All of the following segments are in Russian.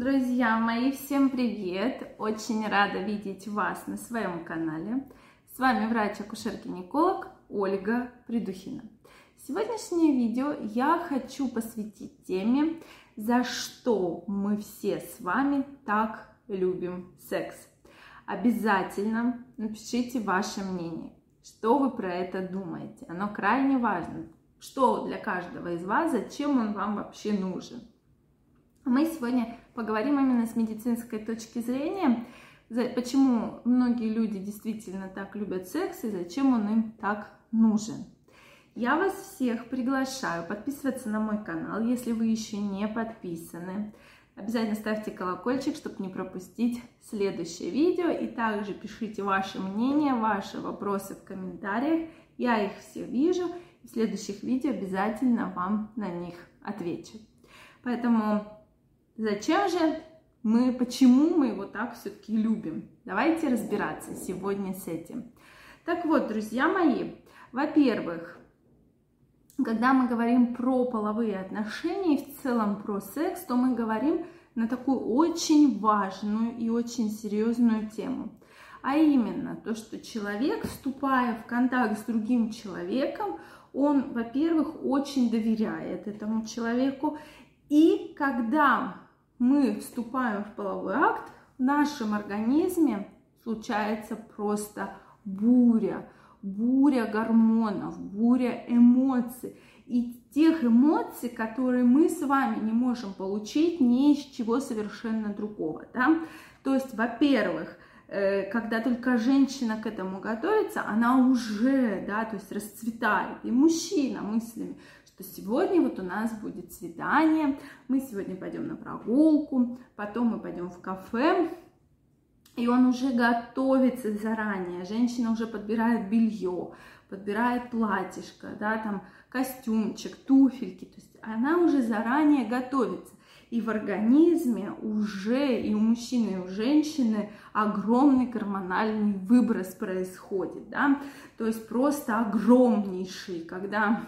Друзья мои, всем привет! Очень рада видеть вас на своем канале. С вами врач-акушер-гинеколог Ольга Придухина. Сегодняшнее видео я хочу посвятить теме, за что мы все с вами так любим секс. Обязательно напишите ваше мнение, что вы про это думаете. Оно крайне важно. Что для каждого из вас, зачем он вам вообще нужен. Мы сегодня поговорим именно с медицинской точки зрения, почему многие люди действительно так любят секс и зачем он им так нужен. Я вас всех приглашаю подписываться на мой канал, если вы еще не подписаны. Обязательно ставьте колокольчик, чтобы не пропустить следующее видео. И также пишите ваше мнение, ваши вопросы в комментариях. Я их все вижу. В следующих видео обязательно вам на них отвечу. Поэтому Зачем же мы, почему мы его так все-таки любим? Давайте разбираться сегодня с этим. Так вот, друзья мои, во-первых, когда мы говорим про половые отношения и в целом про секс, то мы говорим на такую очень важную и очень серьезную тему. А именно то, что человек, вступая в контакт с другим человеком, он, во-первых, очень доверяет этому человеку. И когда мы вступаем в половой акт, в нашем организме случается просто буря, буря гормонов, буря эмоций. И тех эмоций, которые мы с вами не можем получить ни из чего совершенно другого. Да? То есть, во-первых, э, когда только женщина к этому готовится, она уже, да, то есть расцветает. И мужчина мыслями, что сегодня вот у нас будет свидание, мы сегодня пойдем на прогулку, потом мы пойдем в кафе, и он уже готовится заранее, женщина уже подбирает белье, подбирает платьишко, да, там костюмчик, туфельки, то есть она уже заранее готовится. И в организме уже и у мужчины, и у женщины огромный гормональный выброс происходит, да, то есть просто огромнейший, когда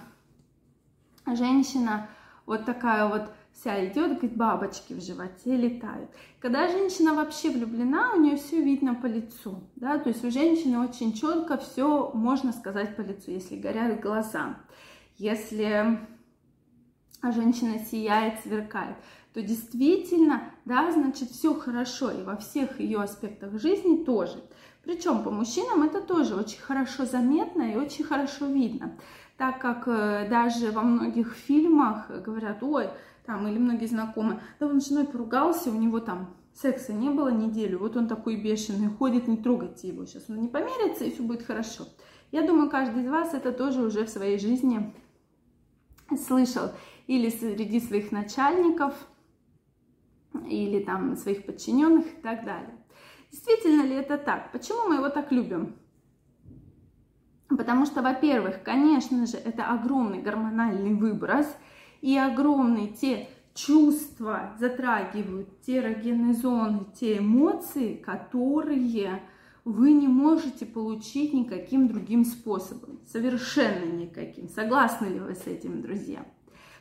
женщина вот такая вот вся идет, говорит, бабочки в животе летают. Когда женщина вообще влюблена, у нее все видно по лицу, да, то есть у женщины очень четко все можно сказать по лицу, если горят глаза, если женщина сияет, сверкает, то действительно, да, значит, все хорошо, и во всех ее аспектах жизни тоже. Причем по мужчинам это тоже очень хорошо заметно и очень хорошо видно так как э, даже во многих фильмах говорят, ой, там, или многие знакомые, да он с женой поругался, у него там секса не было неделю, вот он такой бешеный, ходит, не трогайте его, сейчас он не померится, и все будет хорошо. Я думаю, каждый из вас это тоже уже в своей жизни слышал. Или среди своих начальников, или там своих подчиненных и так далее. Действительно ли это так? Почему мы его так любим? Потому что, во-первых, конечно же, это огромный гормональный выброс и огромные те чувства затрагивают те эрогенные зоны, те эмоции, которые вы не можете получить никаким другим способом, совершенно никаким. Согласны ли вы с этим, друзья?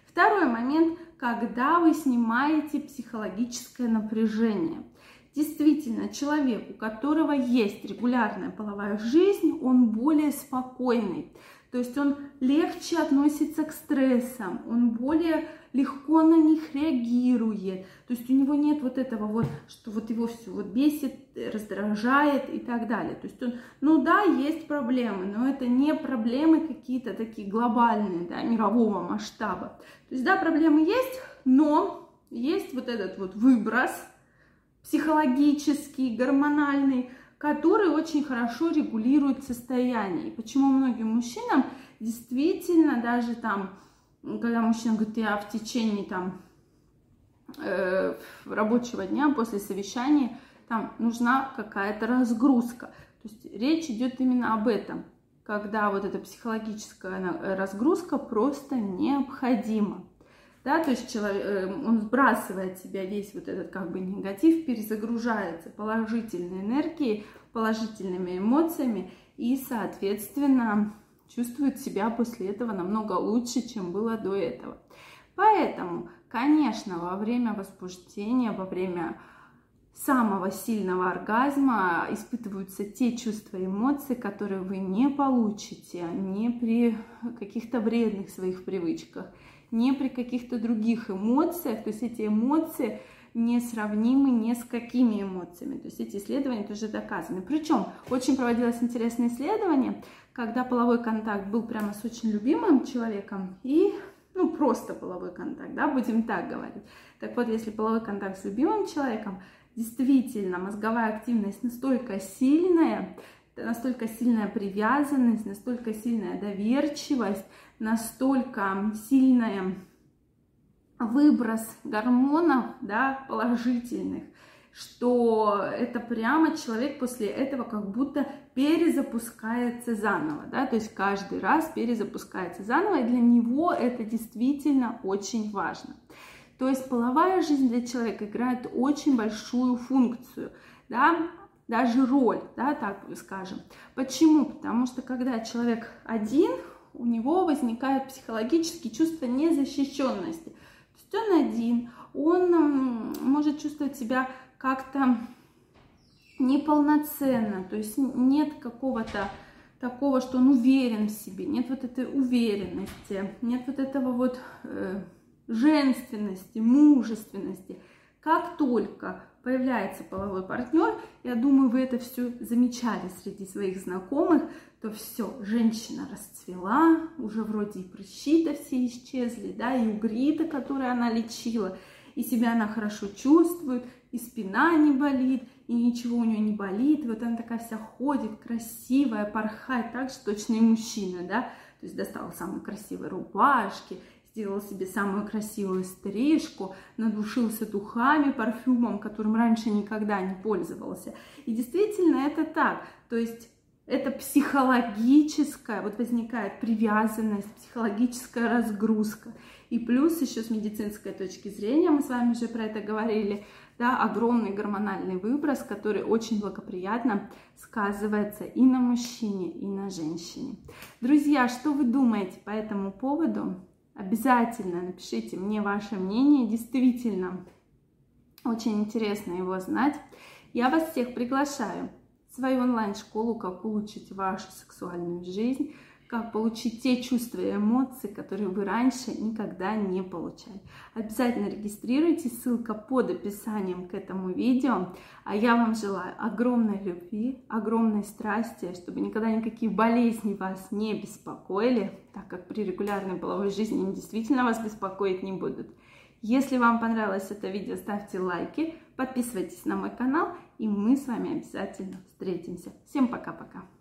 Второй момент, когда вы снимаете психологическое напряжение – Действительно, человек, у которого есть регулярная половая жизнь, он более спокойный. То есть он легче относится к стрессам, он более легко на них реагирует. То есть у него нет вот этого вот, что вот его все вот бесит, раздражает и так далее. То есть он, ну да, есть проблемы, но это не проблемы какие-то такие глобальные, да, мирового масштаба. То есть да, проблемы есть, но есть вот этот вот выброс – психологический, гормональный, который очень хорошо регулирует состояние. И почему многим мужчинам действительно даже там, когда мужчина говорит, я в течение там э, рабочего дня после совещания, там нужна какая-то разгрузка. То есть речь идет именно об этом, когда вот эта психологическая разгрузка просто необходима да, то есть человек, э, он сбрасывает себя весь вот этот как бы негатив, перезагружается положительной энергией, положительными эмоциями и, соответственно, чувствует себя после этого намного лучше, чем было до этого. Поэтому, Конечно, во время возбуждения, во время самого сильного оргазма испытываются те чувства и эмоции, которые вы не получите не при каких-то вредных своих привычках, не при каких-то других эмоциях. То есть эти эмоции несравнимы ни с какими эмоциями. То есть эти исследования тоже доказаны. Причем очень проводилось интересное исследование, когда половой контакт был прямо с очень любимым человеком и ну, просто половой контакт, да, будем так говорить. Так вот, если половой контакт с любимым человеком, действительно мозговая активность настолько сильная, настолько сильная привязанность, настолько сильная доверчивость, настолько сильная выброс гормонов, да, положительных, что это прямо человек после этого как будто перезапускается заново, да, то есть каждый раз перезапускается заново, и для него это действительно очень важно. То есть половая жизнь для человека играет очень большую функцию, да, даже роль, да, так скажем. Почему? Потому что когда человек один, у него возникает психологические чувство незащищенности. То есть он один, он может чувствовать себя как-то неполноценно, то есть нет какого-то такого, что он уверен в себе, нет вот этой уверенности, нет вот этого вот э, женственности, мужественности. Как только появляется половой партнер, я думаю, вы это все замечали среди своих знакомых, то все, женщина расцвела, уже вроде и прыщи-то все исчезли, да, и угриты, которые она лечила, и себя она хорошо чувствует, и спина не болит, и ничего у нее не болит, вот она такая вся ходит, красивая, порхает, так же точно и мужчина, да, то есть достала самые красивые рубашки, сделал себе самую красивую стрижку, надушился духами, парфюмом, которым раньше никогда не пользовался. И действительно это так. То есть это психологическая, вот возникает привязанность, психологическая разгрузка. И плюс еще с медицинской точки зрения, мы с вами уже про это говорили, да, огромный гормональный выброс, который очень благоприятно сказывается и на мужчине, и на женщине. Друзья, что вы думаете по этому поводу? Обязательно напишите мне ваше мнение. Действительно, очень интересно его знать. Я вас всех приглашаю в свою онлайн-школу «Как улучшить вашу сексуальную жизнь» как получить те чувства и эмоции, которые вы раньше никогда не получали. Обязательно регистрируйтесь, ссылка под описанием к этому видео. А я вам желаю огромной любви, огромной страсти, чтобы никогда никакие болезни вас не беспокоили, так как при регулярной половой жизни они действительно вас беспокоить не будут. Если вам понравилось это видео, ставьте лайки, подписывайтесь на мой канал, и мы с вами обязательно встретимся. Всем пока-пока!